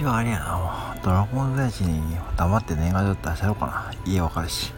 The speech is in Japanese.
はあれやな、もうドラゴンズエッに黙って年賀状出しちゃおろかな。家わかるし。